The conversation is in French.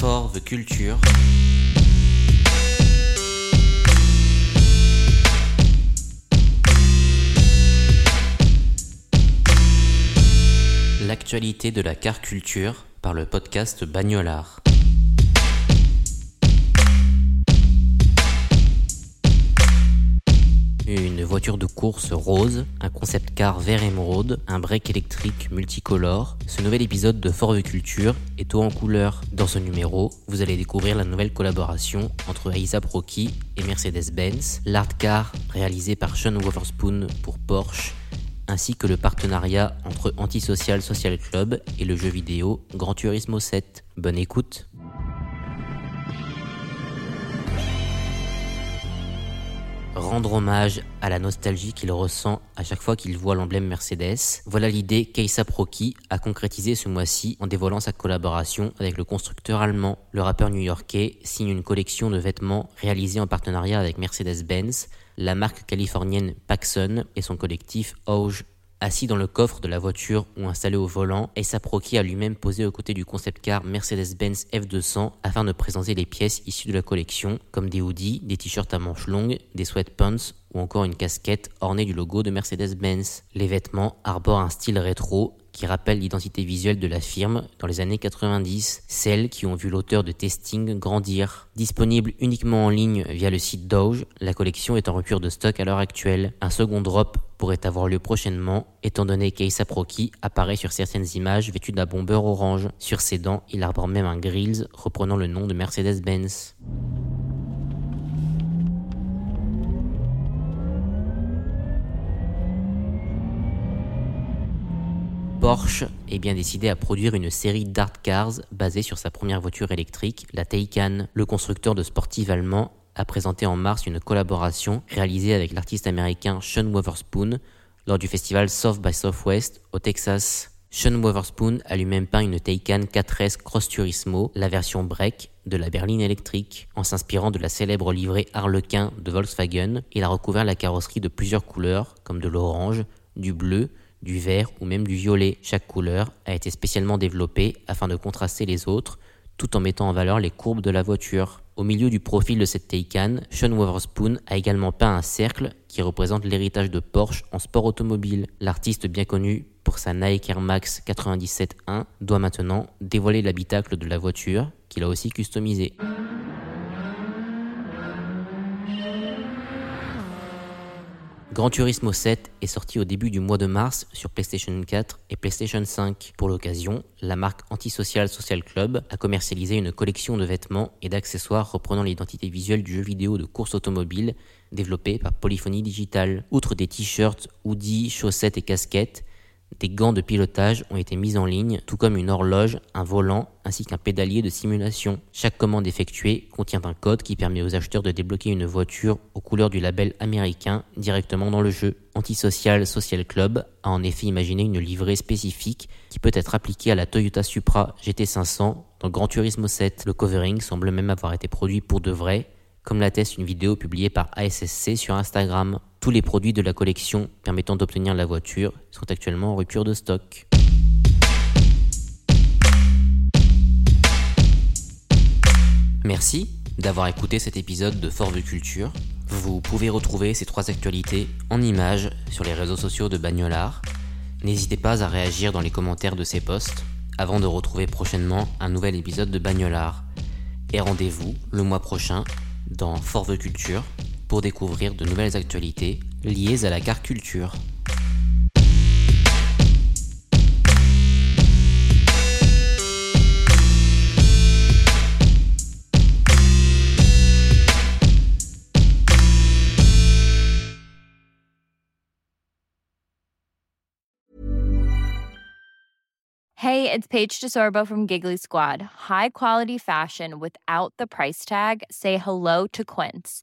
For the Culture. L'actualité de la car culture par le podcast Bagnolard. De course rose, un concept car vert émeraude, un break électrique multicolore. Ce nouvel épisode de Fort Culture est haut en couleur. Dans ce numéro, vous allez découvrir la nouvelle collaboration entre ASAP Rocky et Mercedes-Benz, l'art car réalisé par Sean Wotherspoon pour Porsche, ainsi que le partenariat entre Antisocial Social Club et le jeu vidéo Gran Turismo 7. Bonne écoute rendre hommage à la nostalgie qu'il ressent à chaque fois qu'il voit l'emblème Mercedes. Voilà l'idée qu'Aesop Rocky a concrétisé ce mois-ci en dévoilant sa collaboration avec le constructeur allemand. Le rappeur new-yorkais signe une collection de vêtements réalisés en partenariat avec Mercedes-Benz, la marque californienne Paxson et son collectif Auge Assis dans le coffre de la voiture ou installé au volant, Asa Proki a lui-même posé aux côtés du concept car Mercedes-Benz F200 afin de présenter les pièces issues de la collection, comme des hoodies, des t-shirts à manches longues, des sweatpants ou encore une casquette ornée du logo de Mercedes-Benz. Les vêtements arborent un style rétro qui rappelle l'identité visuelle de la firme dans les années 90, celles qui ont vu l'auteur de Testing grandir. Disponible uniquement en ligne via le site Doge, la collection est en rupture de stock à l'heure actuelle. Un second drop pourrait avoir lieu prochainement, étant donné qu'Aesop Rocky apparaît sur certaines images vêtu d'un bomber orange. Sur ses dents, il arbore même un grills reprenant le nom de Mercedes-Benz. Porsche est bien décidé à produire une série d'art cars basée sur sa première voiture électrique, la Taycan. Le constructeur de sportive allemand a présenté en mars une collaboration réalisée avec l'artiste américain Sean Wotherspoon lors du festival South by Southwest au Texas. Sean Wotherspoon a lui-même peint une Taycan 4S Cross Turismo, la version break de la berline électrique. En s'inspirant de la célèbre livrée Harlequin de Volkswagen, il a recouvert la carrosserie de plusieurs couleurs, comme de l'orange, du bleu, du vert ou même du violet. Chaque couleur a été spécialement développée afin de contraster les autres, tout en mettant en valeur les courbes de la voiture. Au milieu du profil de cette Taycan, Sean Wotherspoon a également peint un cercle qui représente l'héritage de Porsche en sport automobile. L'artiste bien connu pour sa Nike Air Max 97.1 doit maintenant dévoiler l'habitacle de la voiture qu'il a aussi customisé. Gran Turismo 7 est sorti au début du mois de mars sur PlayStation 4 et PlayStation 5. Pour l'occasion, la marque Antisocial Social Club a commercialisé une collection de vêtements et d'accessoires reprenant l'identité visuelle du jeu vidéo de course automobile développé par Polyphony Digital. Outre des t-shirts, hoodies, chaussettes et casquettes, des gants de pilotage ont été mis en ligne, tout comme une horloge, un volant ainsi qu'un pédalier de simulation. Chaque commande effectuée contient un code qui permet aux acheteurs de débloquer une voiture aux couleurs du label américain directement dans le jeu. Antisocial Social Club a en effet imaginé une livrée spécifique qui peut être appliquée à la Toyota Supra GT500 dans Gran Turismo 7. Le covering semble même avoir été produit pour de vrai comme l'atteste une vidéo publiée par ASSC sur Instagram. Tous les produits de la collection permettant d'obtenir la voiture sont actuellement en rupture de stock. Merci d'avoir écouté cet épisode de Fort Culture. Vous pouvez retrouver ces trois actualités en images sur les réseaux sociaux de Bagnolard. N'hésitez pas à réagir dans les commentaires de ces posts avant de retrouver prochainement un nouvel épisode de Bagnolard. Et rendez-vous le mois prochain dans Forve Culture pour découvrir de nouvelles actualités liées à la carculture. Hey, it's Paige DeSorbo from Giggly Squad. High quality fashion without the price tag. Say hello to Quince.